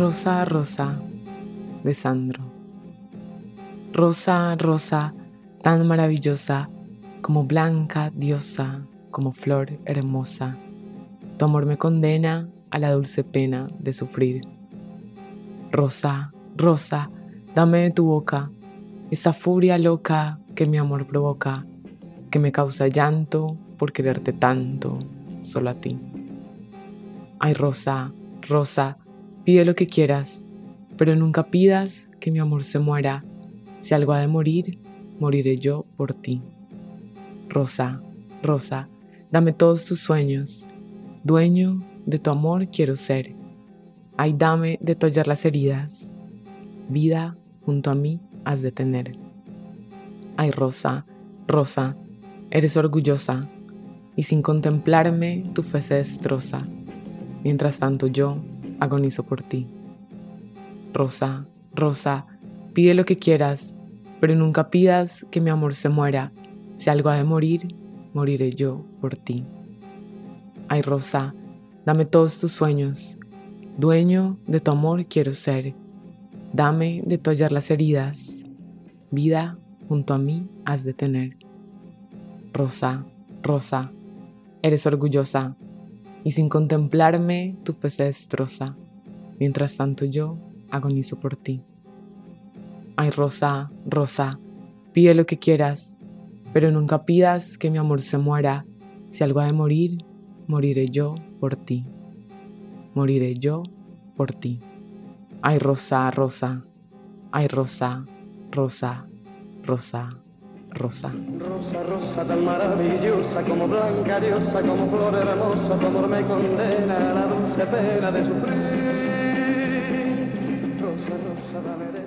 Rosa, rosa, de Sandro. Rosa, rosa, tan maravillosa, como blanca diosa, como flor hermosa. Tu amor me condena a la dulce pena de sufrir. Rosa, rosa, dame de tu boca esa furia loca que mi amor provoca, que me causa llanto por quererte tanto, solo a ti. Ay, Rosa, Rosa, pide lo que quieras, pero nunca pidas que mi amor se muera. Si algo ha de morir, moriré yo por ti. Rosa, Rosa, dame todos tus sueños, dueño de tu amor quiero ser. Ay, dame de tollar las heridas, vida junto a mí has de tener. Ay, Rosa, Rosa, eres orgullosa, y sin contemplarme tu fe se destroza. Mientras tanto yo agonizo por ti. Rosa, Rosa, pide lo que quieras, pero nunca pidas que mi amor se muera. Si algo ha de morir, moriré yo por ti. Ay, Rosa, dame todos tus sueños. Dueño de tu amor quiero ser. Dame de tollar las heridas. Vida junto a mí has de tener. Rosa, Rosa, eres orgullosa, y sin contemplarme tu fe se destroza. Mientras tanto yo agonizo por ti. Ay, Rosa, Rosa, pide lo que quieras, pero nunca pidas que mi amor se muera. Si algo ha de morir, moriré yo por ti. Moriré yo por ti. Ay, rosa, rosa. Ay, rosa, rosa, rosa, rosa. Rosa, rosa tan maravillosa, como blanca diosa, como flor hermosa, tu amor me condena a la dulce pena de sufrir. Rosa, rosa, dame de